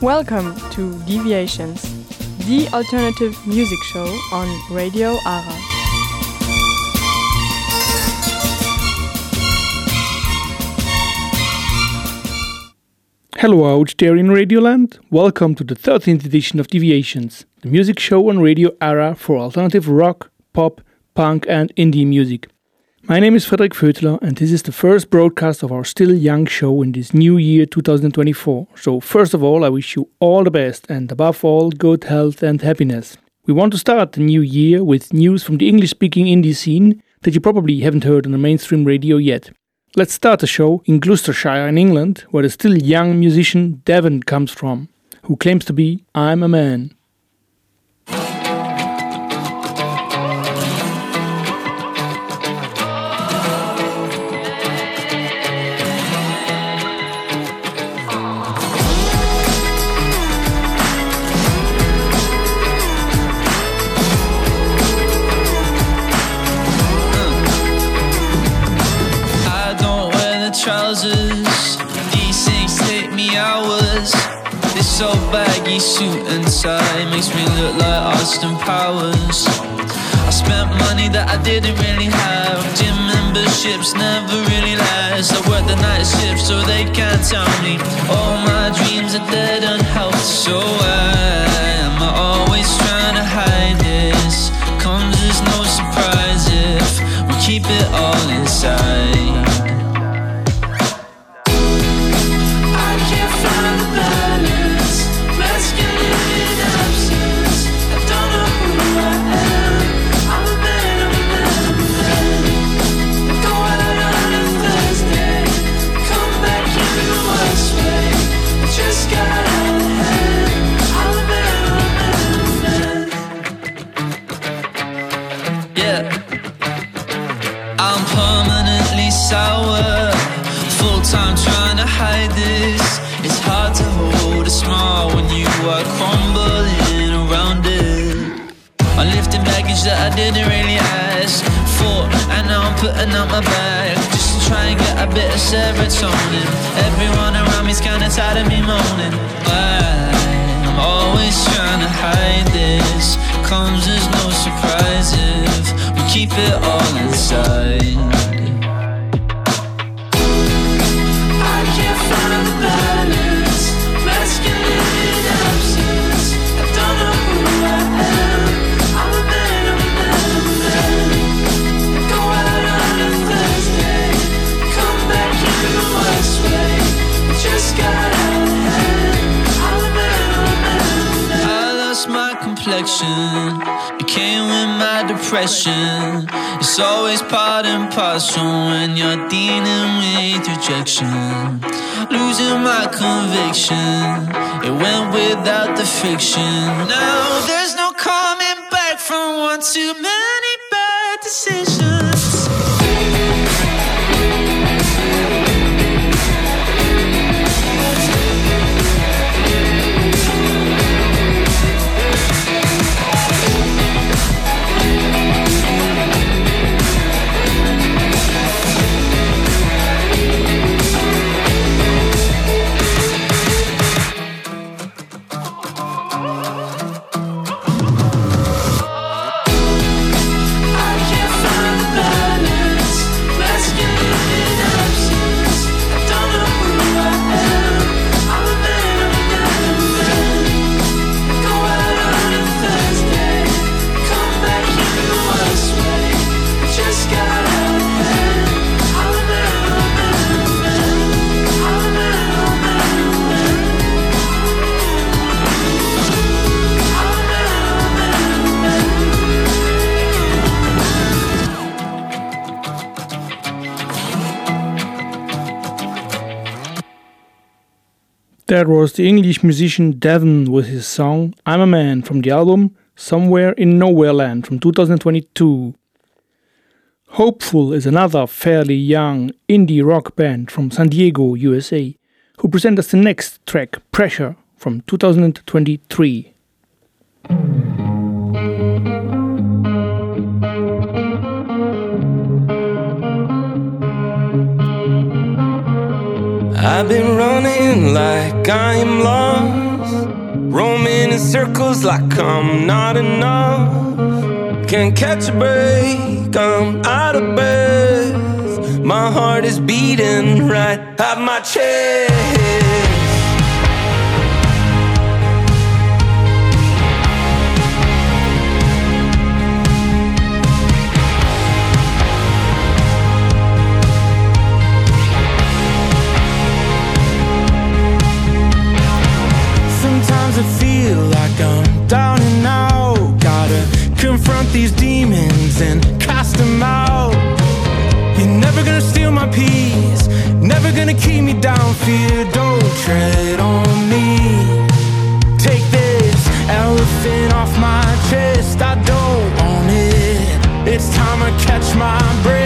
Welcome to Deviations, the alternative music show on Radio Ara. Hello out there in Radioland. Welcome to the 13th edition of Deviations, the music show on Radio Ara for alternative rock, pop, punk and indie music. My name is Frederik Fötler, and this is the first broadcast of our still young show in this new year 2024. So, first of all, I wish you all the best and, above all, good health and happiness. We want to start the new year with news from the English speaking indie scene that you probably haven't heard on the mainstream radio yet. Let's start the show in Gloucestershire in England, where the still young musician Devon comes from, who claims to be I'm a Man. So baggy suit and tie makes me look like Austin Powers. I spent money that I didn't really have. Gym memberships never really last. I work the night shift so they can't tell me all my dreams are dead and health. So why without was the English musician Devon with his song I'm a Man from the album Somewhere in Nowhere Land from 2022. Hopeful is another fairly young indie rock band from San Diego, USA, who present us the next track, Pressure, from 2023. I've been running like I'm lost roaming in circles like I'm not enough. Can't catch a break, I'm out of breath. My heart is beating right at my chest. These demons and cast them out. You're never gonna steal my peace, never gonna keep me down. Fear, don't tread on me. Take this elephant off my chest. I don't want it. It's time to catch my breath.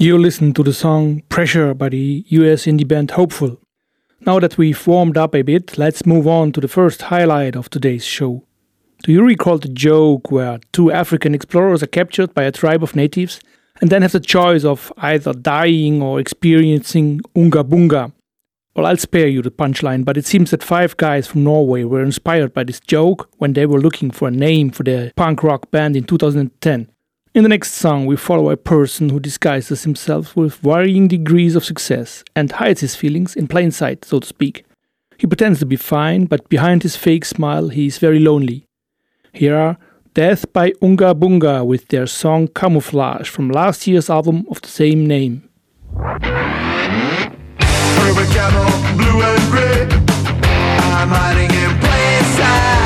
You listen to the song Pressure by the US indie band Hopeful. Now that we've warmed up a bit, let's move on to the first highlight of today's show. Do you recall the joke where two African explorers are captured by a tribe of natives and then have the choice of either dying or experiencing Unga Bunga? Well, I'll spare you the punchline, but it seems that five guys from Norway were inspired by this joke when they were looking for a name for their punk rock band in 2010. In the next song, we follow a person who disguises himself with varying degrees of success and hides his feelings in plain sight, so to speak. He pretends to be fine, but behind his fake smile, he is very lonely. Here are Death by Unga Bunga with their song Camouflage from last year's album of the same name. Blue and. I'm hiding in plain sight.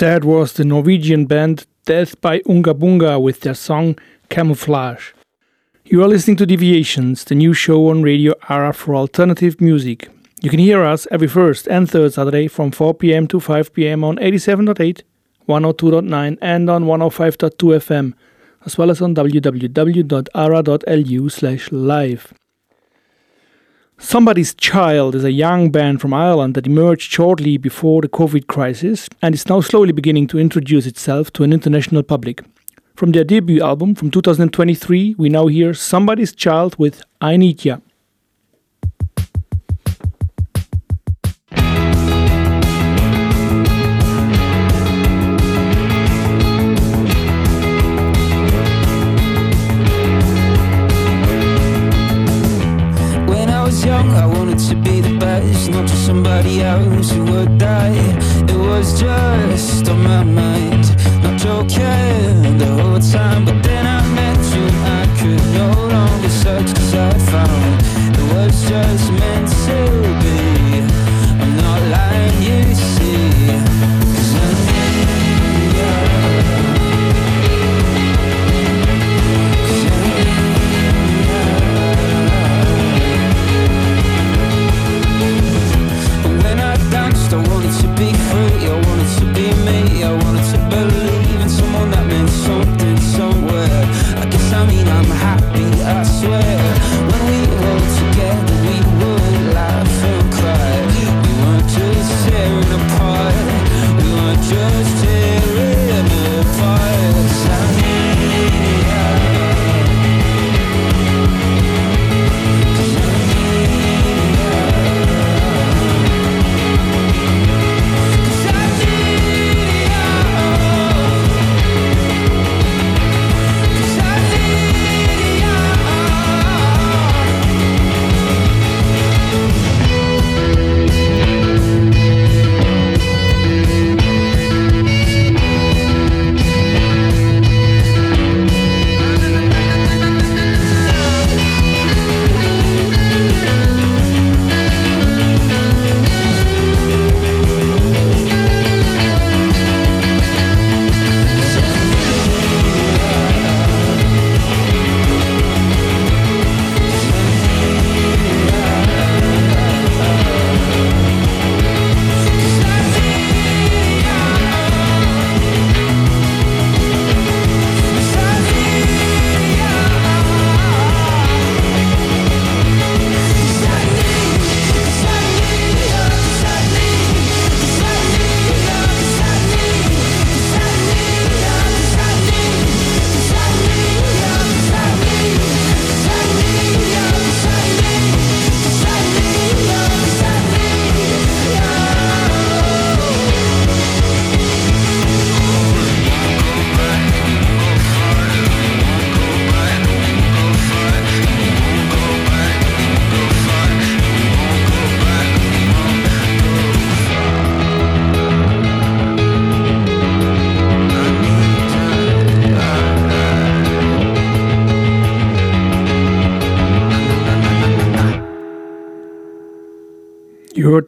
That was the Norwegian band Death by Unga Bunga with their song Camouflage. You are listening to Deviations, the new show on Radio Ara for alternative music. You can hear us every first and third Saturday from 4 pm to 5 pm on 87.8, 102.9, and on 105.2 FM, as well as on www.ara.lu slash live. Somebody's Child is a young band from Ireland that emerged shortly before the COVID crisis and is now slowly beginning to introduce itself to an international public. From their debut album from 2023, we now hear Somebody's Child with I Need Ya. Was young, I wanted to be the best, not just somebody else who would die. It was just on my mind, not joking the whole time. But then I met you, I could no longer search, cause I found it was just meant to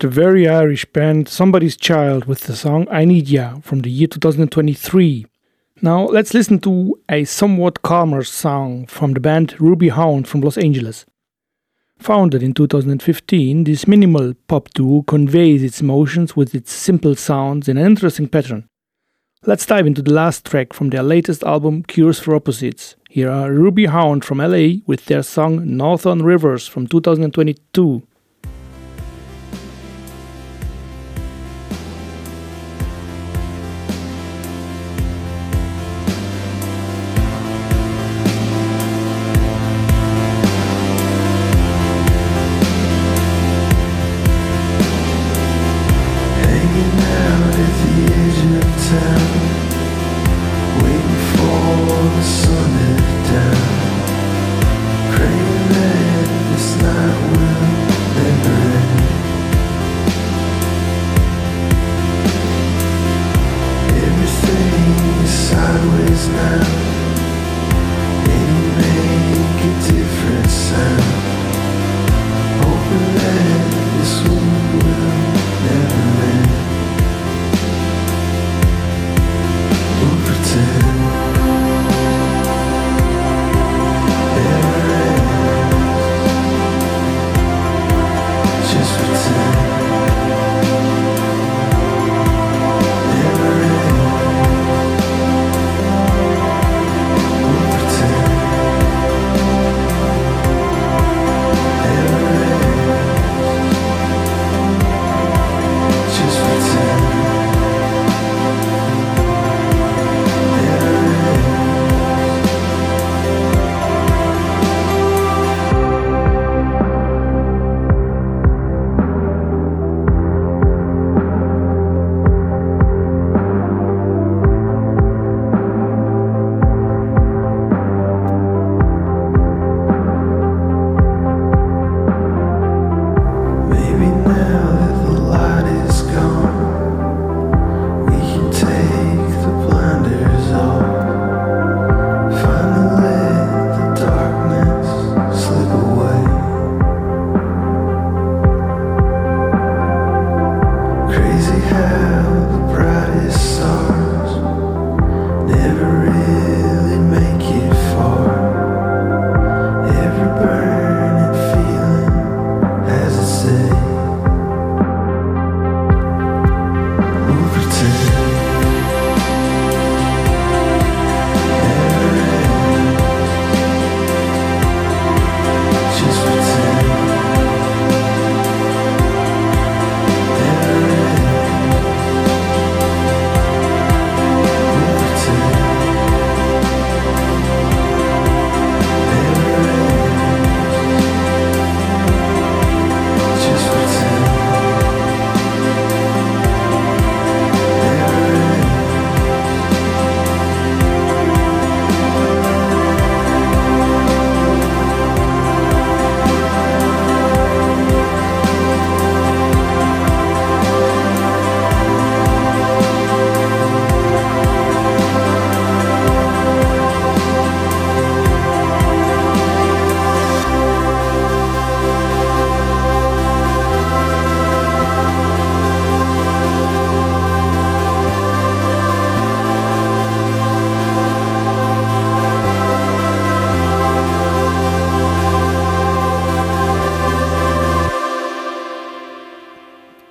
the very Irish band Somebody's Child with the song I Need Ya from the year 2023. Now let's listen to a somewhat calmer song from the band Ruby Haunt from Los Angeles. Founded in 2015, this minimal pop duo conveys its emotions with its simple sounds in an interesting pattern. Let's dive into the last track from their latest album, Cures for Opposites. Here are Ruby Haunt from LA with their song Northern Rivers from 2022.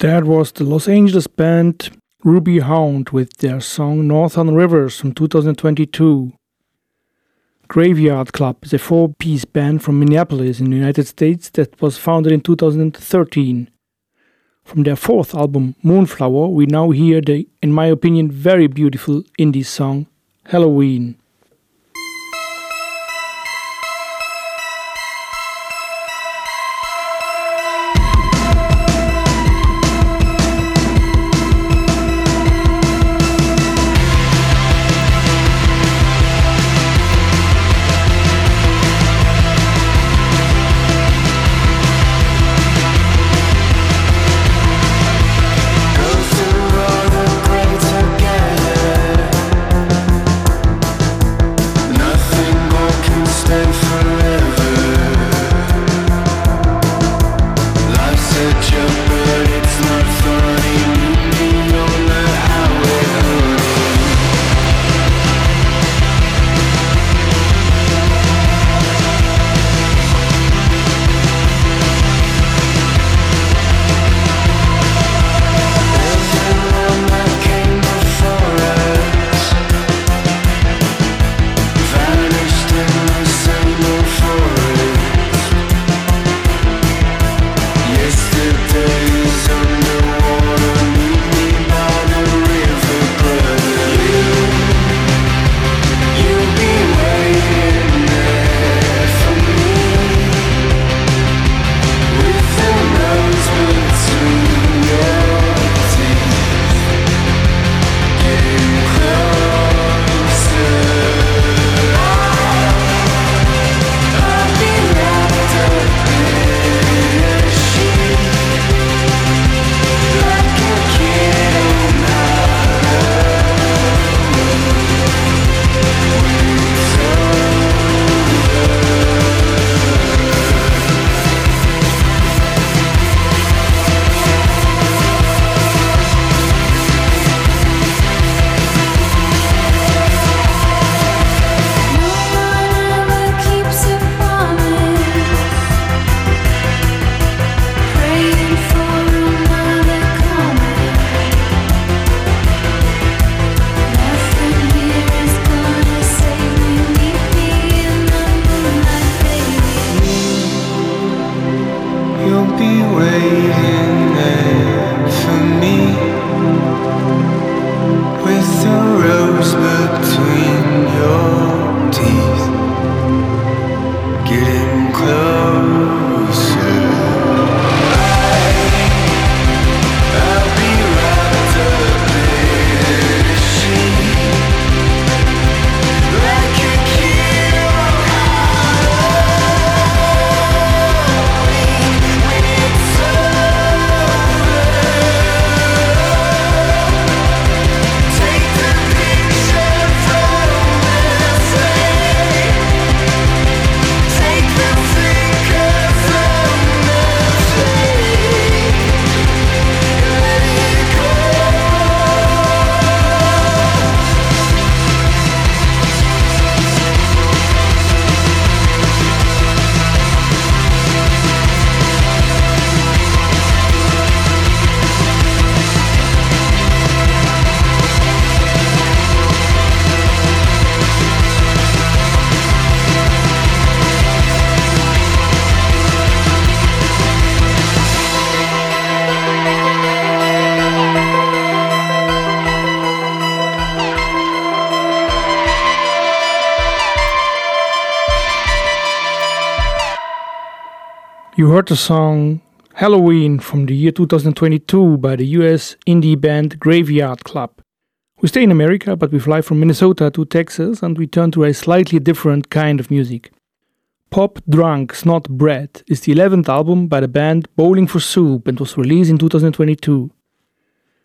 That was the Los Angeles band Ruby Haunt with their song Northern Rivers from 2022. Graveyard Club is a four piece band from Minneapolis in the United States that was founded in 2013. From their fourth album, Moonflower, we now hear the, in my opinion, very beautiful indie song Halloween. The song Halloween from the year 2022 by the US indie band Graveyard Club. We stay in America, but we fly from Minnesota to Texas and we turn to a slightly different kind of music. Pop Drunk Snot Bread is the 11th album by the band Bowling for Soup and was released in 2022.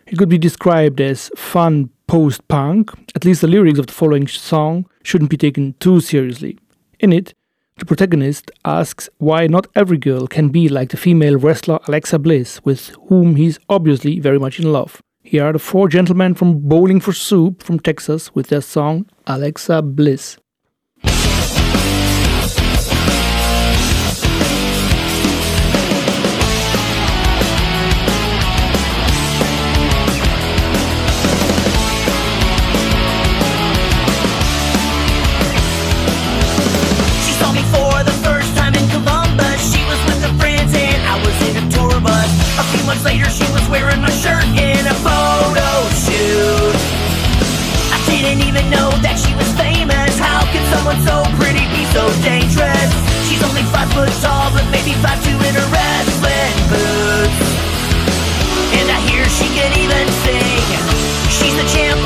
It could be described as fun post punk, at least the lyrics of the following song shouldn't be taken too seriously. In it, the protagonist asks why not every girl can be like the female wrestler Alexa Bliss, with whom he's obviously very much in love. Here are the four gentlemen from Bowling for Soup from Texas with their song Alexa Bliss. Months later, she was wearing my shirt in a photo shoot. I didn't even know that she was famous. How can someone so pretty be so dangerous? She's only five foot tall, but maybe five two in her wrestling boots. And I hear she can even sing. She's the champ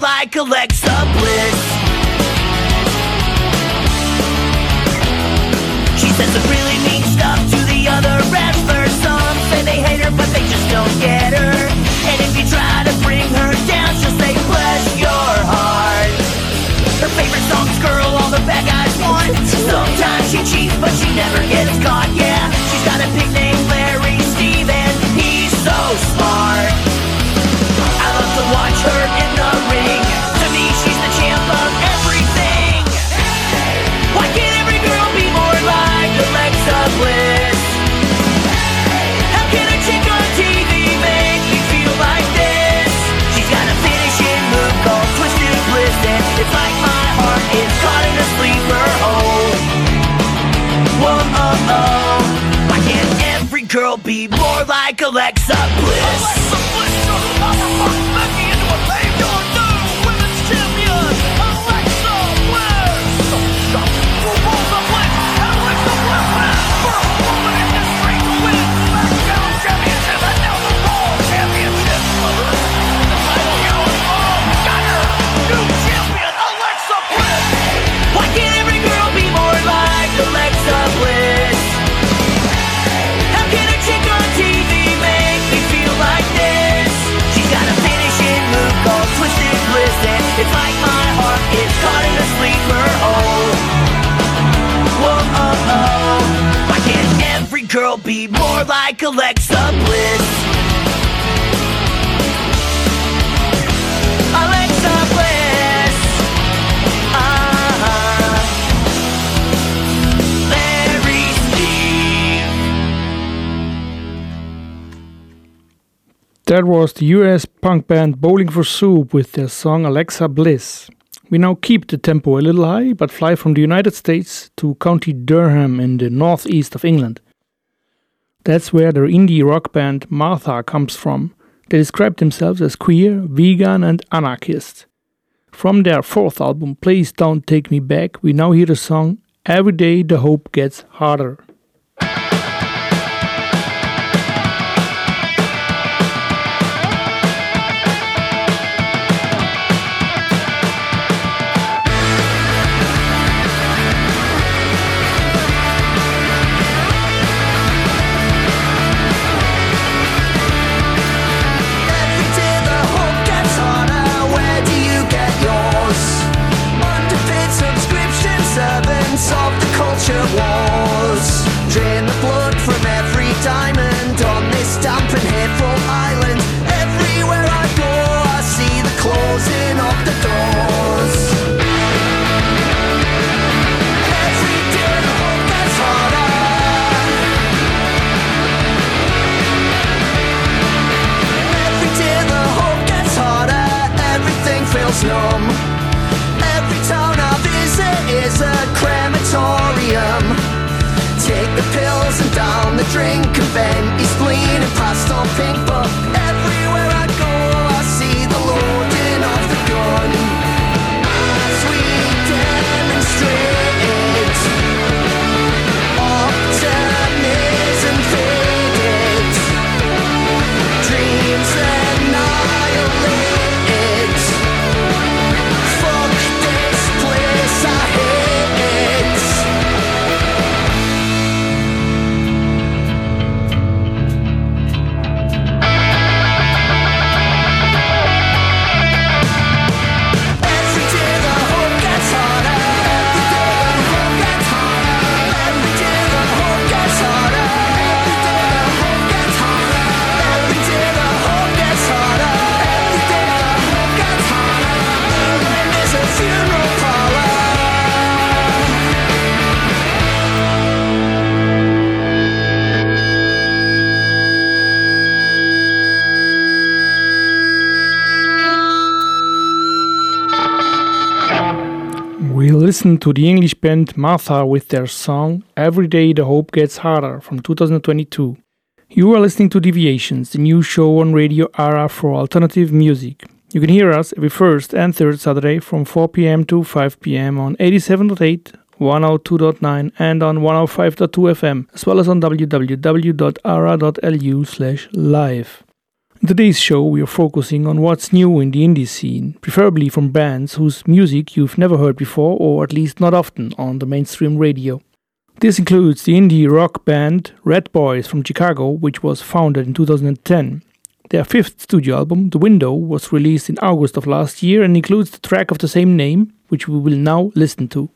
like Alexa Bliss? She says some really mean stuff to the other wrestlers. Some say they hate her, but they just don't get her. And if you try to bring her down, she'll say, bless your heart. Her favorite song's Girl All the Bad Guys Want. Sometimes she cheats, but she never gets caught, yeah. Girl be more like Alexa Bliss? Alexa Bliss, girl be more like Alexa Bliss? Uh-huh. That was the US punk band Bowling for Soup with their song Alexa Bliss. We now keep the tempo a little high, but fly from the United States to County Durham in the northeast of England. That's where their indie rock band Martha comes from. They describe themselves as queer, vegan, and anarchist. From their fourth album, Please Don't Take Me Back, we now hear the song Every Day the Hope Gets Harder. Every town I visit is a crematorium. Take the pills and down the drink listen to the English band Martha with their song Every Day the Hope Gets Harder from 2022. You are listening to Deviations, the new show on Radio Ara for alternative music. You can hear us every first and third Saturday from 4 pm to 5 pm on 87.8, 102.9 and on 105.2 FM, as well as on www.ara.lu slash live. In today's show, we are focusing on what's new in the indie scene, preferably from bands whose music you've never heard before or at least not often on the mainstream radio. This includes the indie rock band Ratboys from Chicago, which was founded in 2010. Their fifth studio album, The Window, was released in August of last year and includes the track of the same name, which we will now listen to.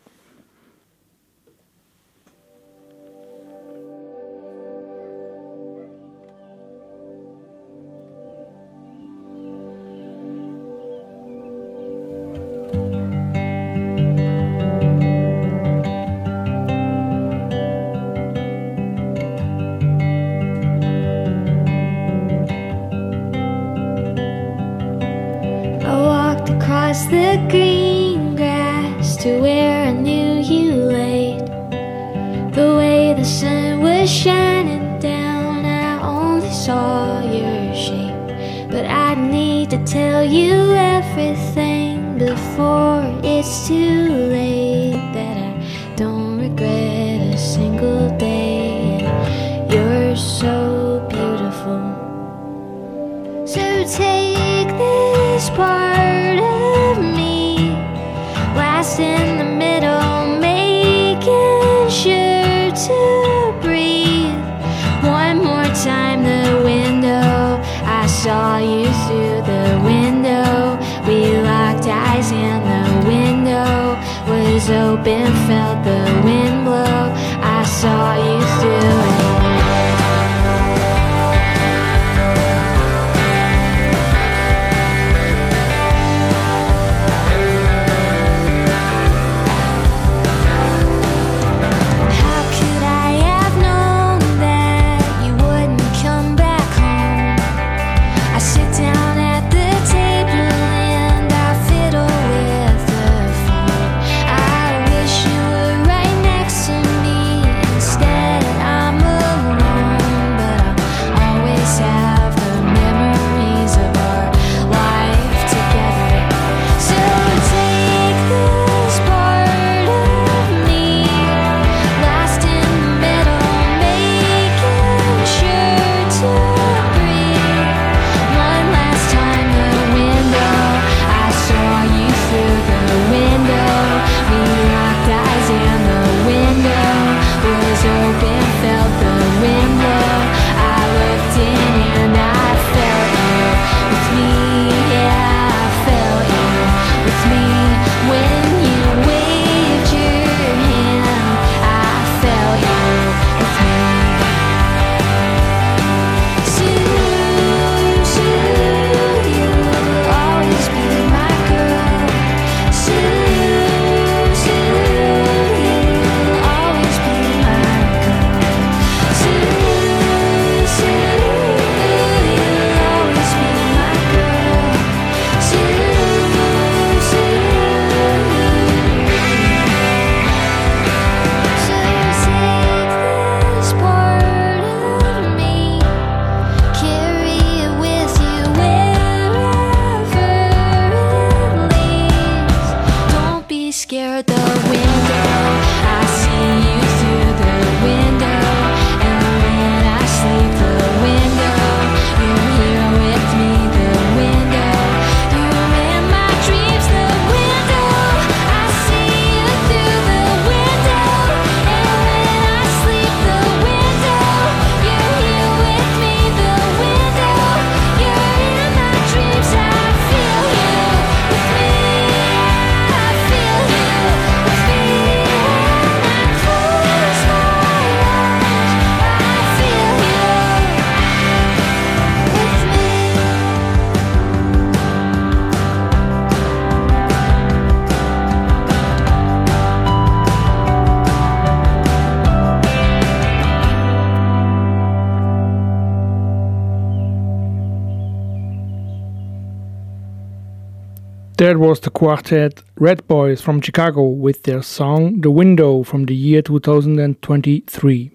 That was the quartet Ratboys from Chicago with their song The Window from the year 2023.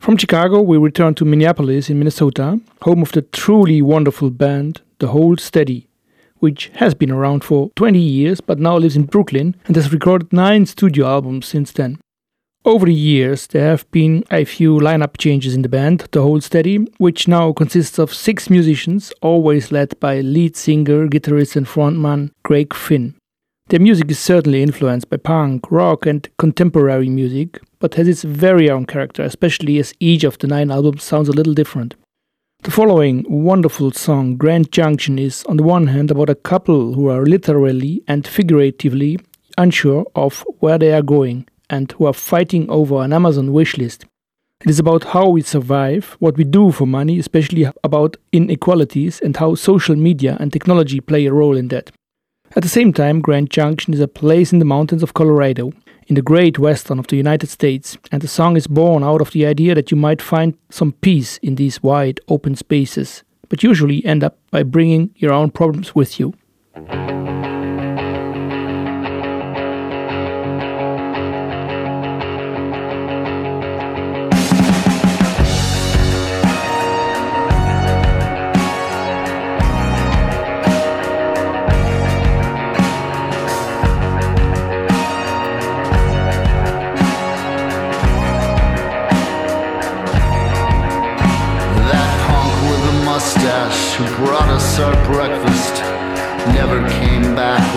From Chicago, we return to Minneapolis in Minnesota, home of the truly wonderful band The Hold Steady, which has been around for 20 years but now lives in Brooklyn and has recorded nine studio albums since then. Over the years, there have been a few lineup changes in the band, The Hold Steady, which now consists of six musicians, always led by lead singer, guitarist, and frontman Craig Finn. Their music is certainly influenced by punk, rock, and contemporary music, but has its very own character, especially as each of the nine albums sounds a little different. The following wonderful song, Grand Junction, is on the one hand about a couple who are literally and figuratively unsure of where they are going and who are fighting over an Amazon wishlist. It is about how we survive, what we do for money, especially about inequalities, and how social media and technology play a role in that. At the same time, Grand Junction is a place in the mountains of Colorado, in the great western of the United States, and the song is born out of the idea that you might find some peace in these wide open spaces, but usually end up by bringing your own problems with you.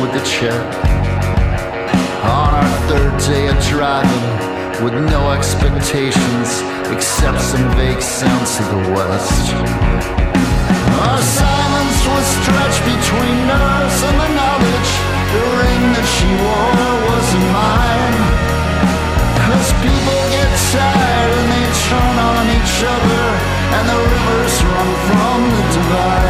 With the check. On our third day of driving, with no expectations except some vague sense of the West. Our silence was stretched between us and the knowledge the ring that she wore wasn't mine. Cause people get tired and they turn on each other And the rivers run from the divides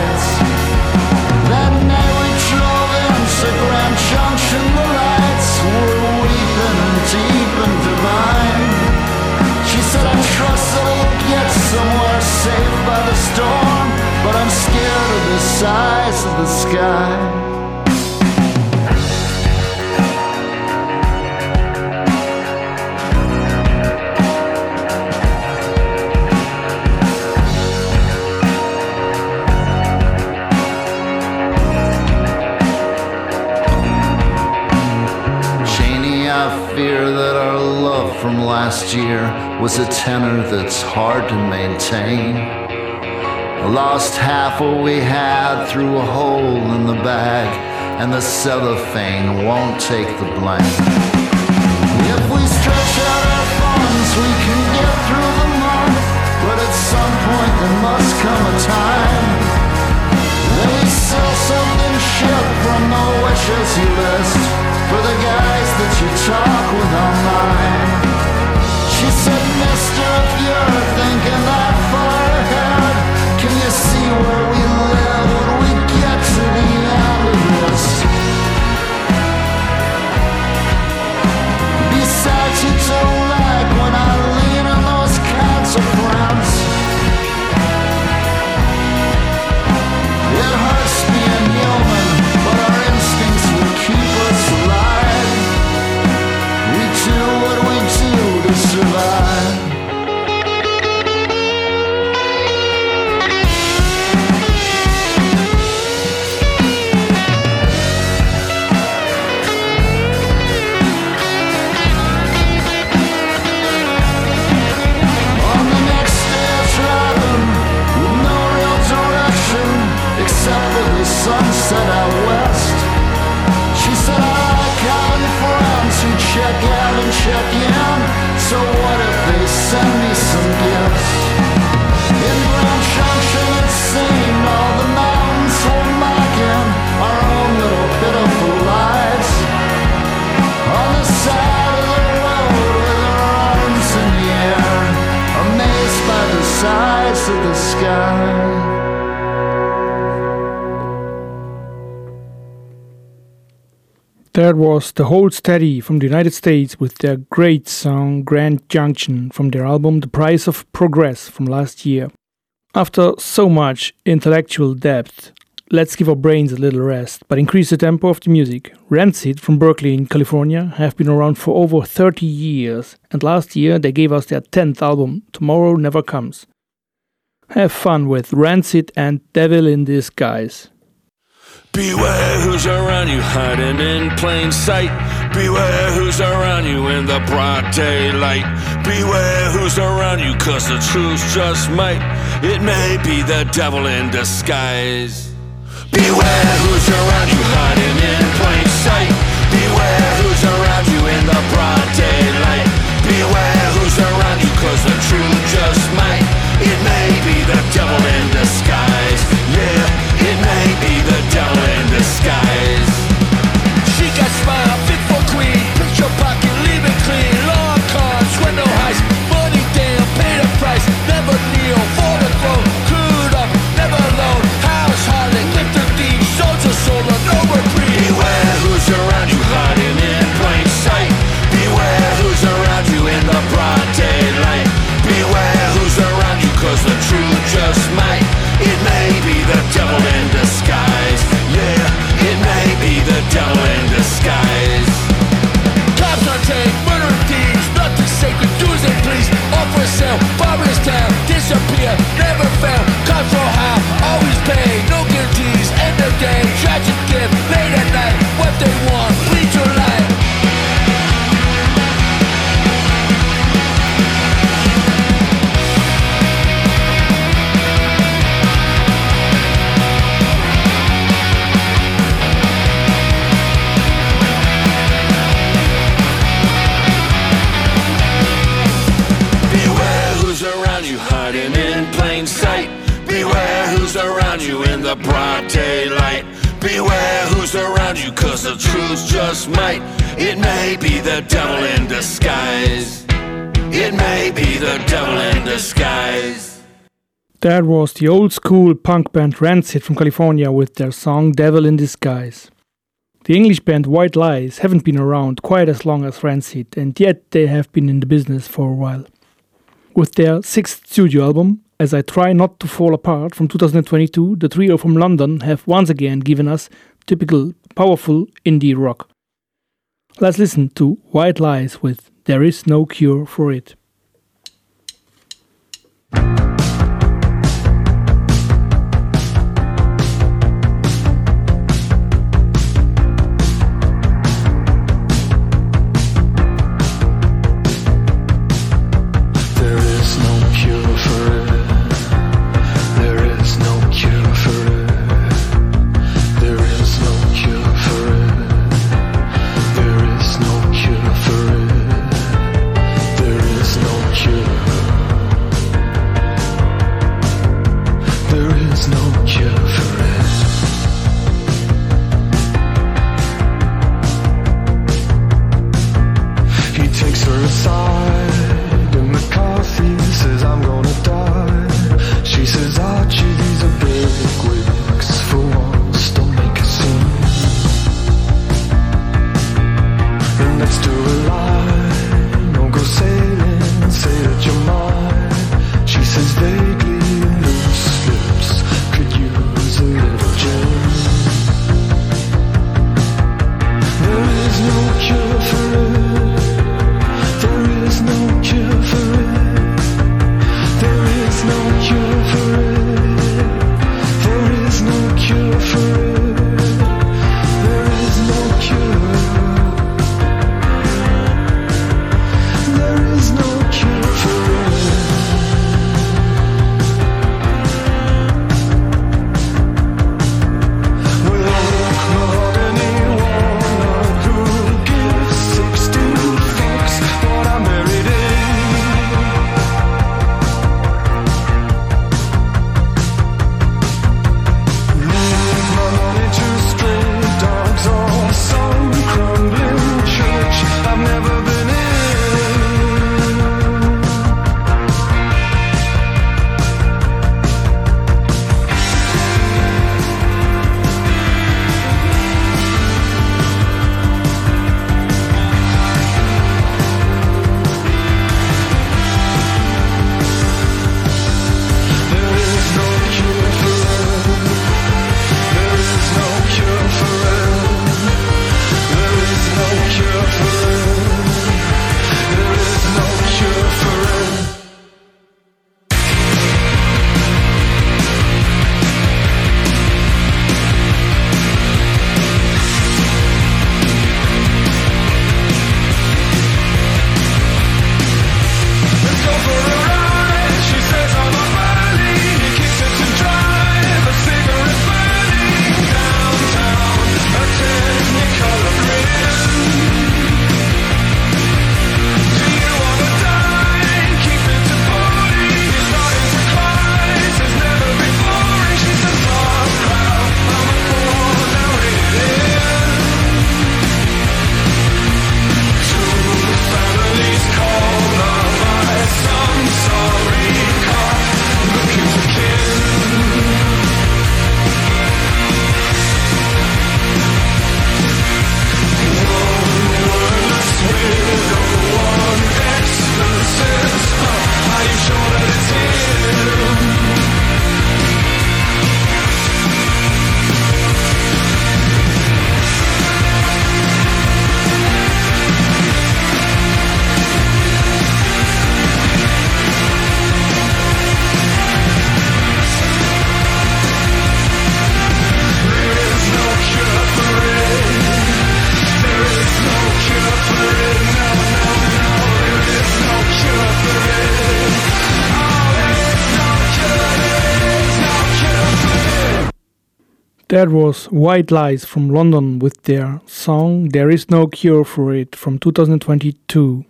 safe by the storm But I'm scared of the size of the sky. Cheney, I fear that our love from last year was a tenor that's hard to maintain. I lost half what we had through a hole in the bag, and the cellophane won't take the blame. If we stretch out our funds, we can get through the month, but at some point there must come a time then we sell something shit from the wishes you list for the guys that you talk with online. She said, Mister, if you're thinking that check out and check in. So what if they send me some gifts? That was The Hold Steady from the United States with their great song Grand Junction from their album The Price of Progress from last year. After so much intellectual depth, let's give our brains a little rest, but increase the tempo of the music. Rancid from Berkeley in California have been around for over 30 years, and last year they gave us their 10th album, Tomorrow Never Comes. Have fun with Rancid and Devil in Disguise. Beware who's around you hiding in plain sight. Beware who's around you in the broad daylight. Beware who's around you, cause the truth just might. It may be the devil in disguise. Beware who's around you hiding in plain sight. Beware who's around you in the broad daylight. Beware who's around you, cause the truth just might. It may be the devil in disguise. It may be the devil magic gift. Beware who's around you, cause the truth just might. It may be the devil in disguise. It may be the devil in disguise. That was the old school punk band Rancid from California with their song Devil in Disguise. The English band White Lies haven't been around quite as long as Rancid, and yet they have been in the business for a while. With their sixth studio album, As I Try Not to Fall Apart from 2022, the trio from London have once again given us typical powerful indie rock. Let's listen to White Lies with There Is No Cure for It. That was White Lies from London with their song There Is No Cure for It from 2022.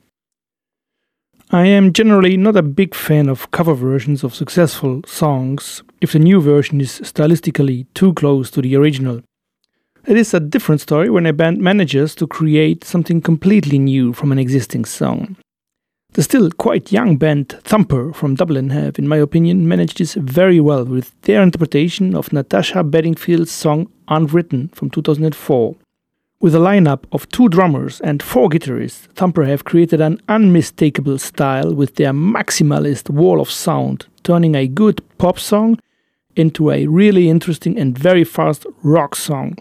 I am generally not a big fan of cover versions of successful songs if the new version is stylistically too close to the original. It is a different story when a band manages to create something completely new from an existing song. The still quite young band Thumper from Dublin have, in my opinion, managed this very well with their interpretation of Natasha Bedingfield's song Unwritten from 2004. With a lineup of two drummers and four guitarists, Thumper have created an unmistakable style with their maximalist wall of sound, turning a good pop song into a really interesting and very fast rock song.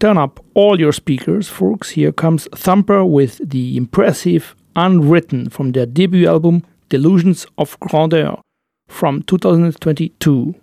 Turn up all your speakers, folks. Here comes Thumper with the impressive Unwritten from their debut album Delusions of Grandeur from 2022.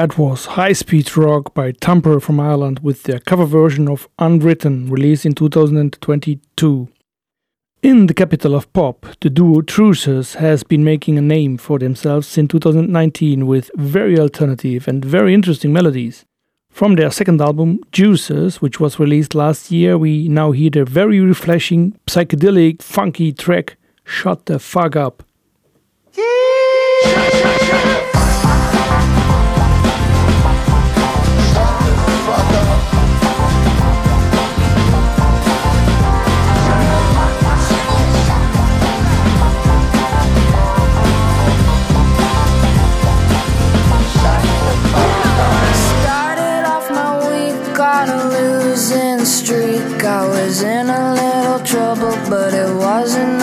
That was High Speed Rock by Thumper from Ireland with their cover version of Unwritten, released in 2022. In the capital of pop, the duo Truces has been making a name for themselves since 2019 with very alternative and very interesting melodies. From their second album, Juices, which was released last year, we now hear the very refreshing, psychedelic, funky track Shut the Fuck Up. But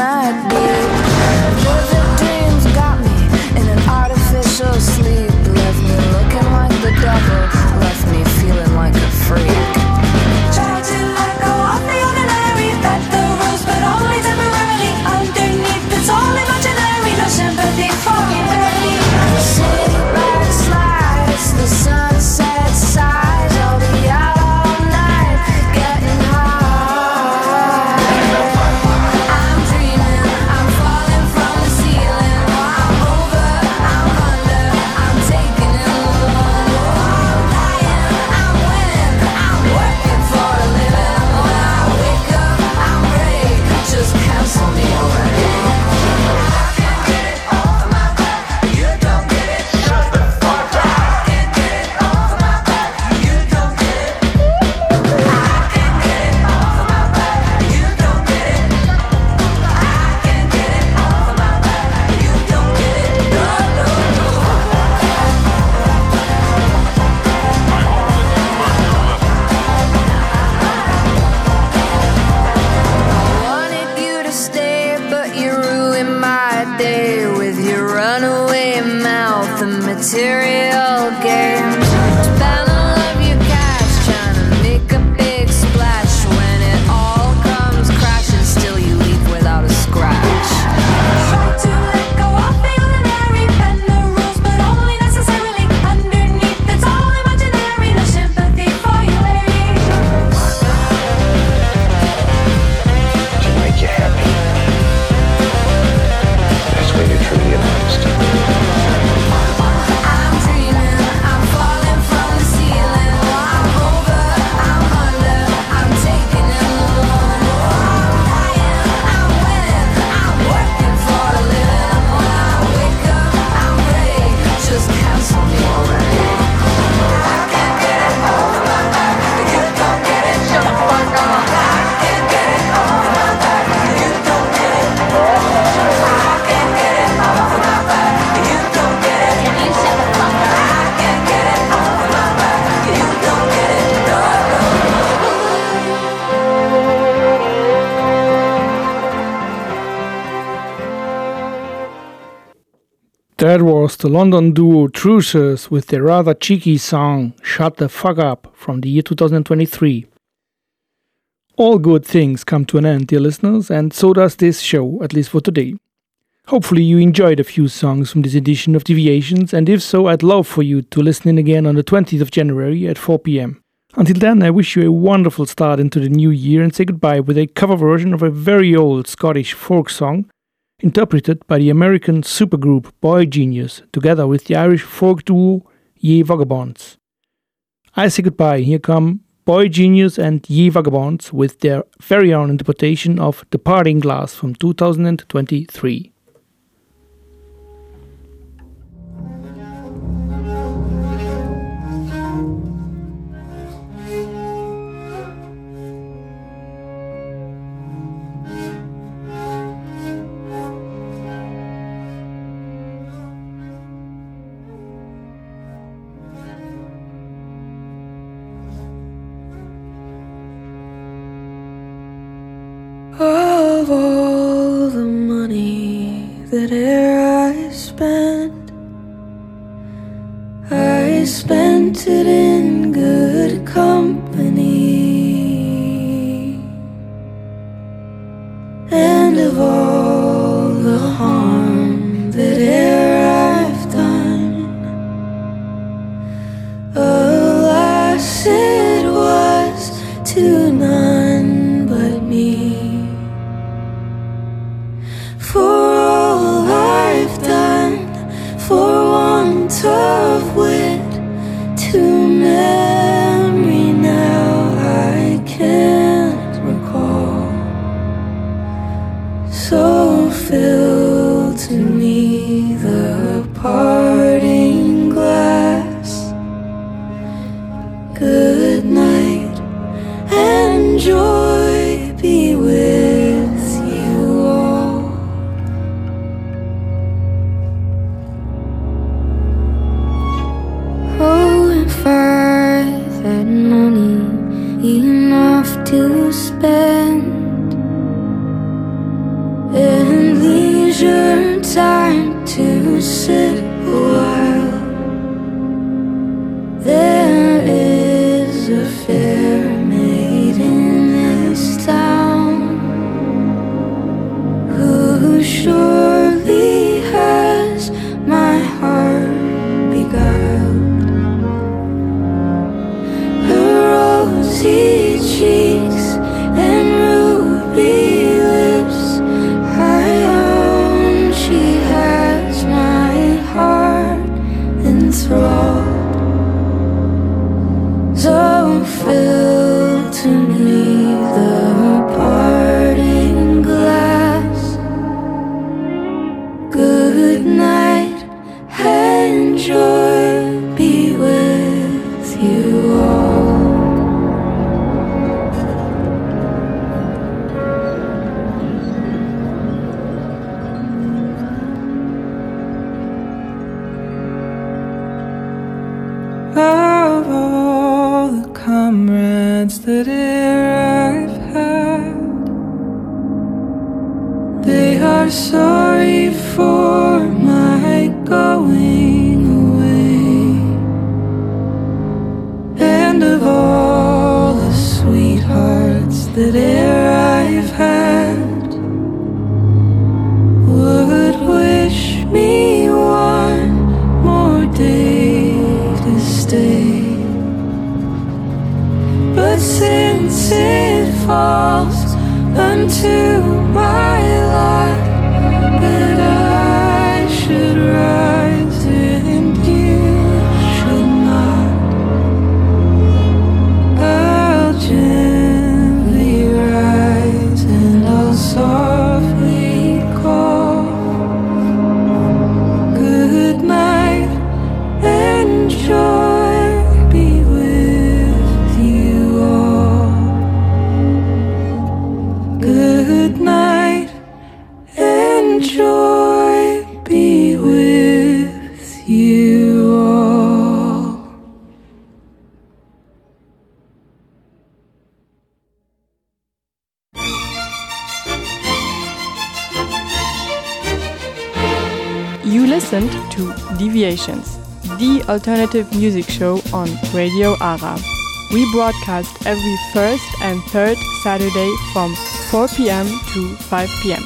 That was the London duo Truces with their rather cheeky song Shut the Fuck Up from the year 2023. All good things come to an end, dear listeners, and so does this show, at least for today. Hopefully, you enjoyed a few songs from this edition of Deviations, and if so, I'd love for you to listen in again on the 20th of January at 4 pm. Until then, I wish you a wonderful start into the new year and say goodbye with a cover version of a very old Scottish folk song interpreted by the American supergroup boygenius together with the Irish folk duo Ye Vagabonds. I say goodbye. Here come boygenius and Ye Vagabonds with their very own interpretation of The Parting Glass from 2023. of all the money that e'er I spent, I spent it in good company. And of all the harm that e'er I've done, alas, it was too alternative music show on Radio Ara. We broadcast every first and third Saturday from 4 p.m. to 5 p.m.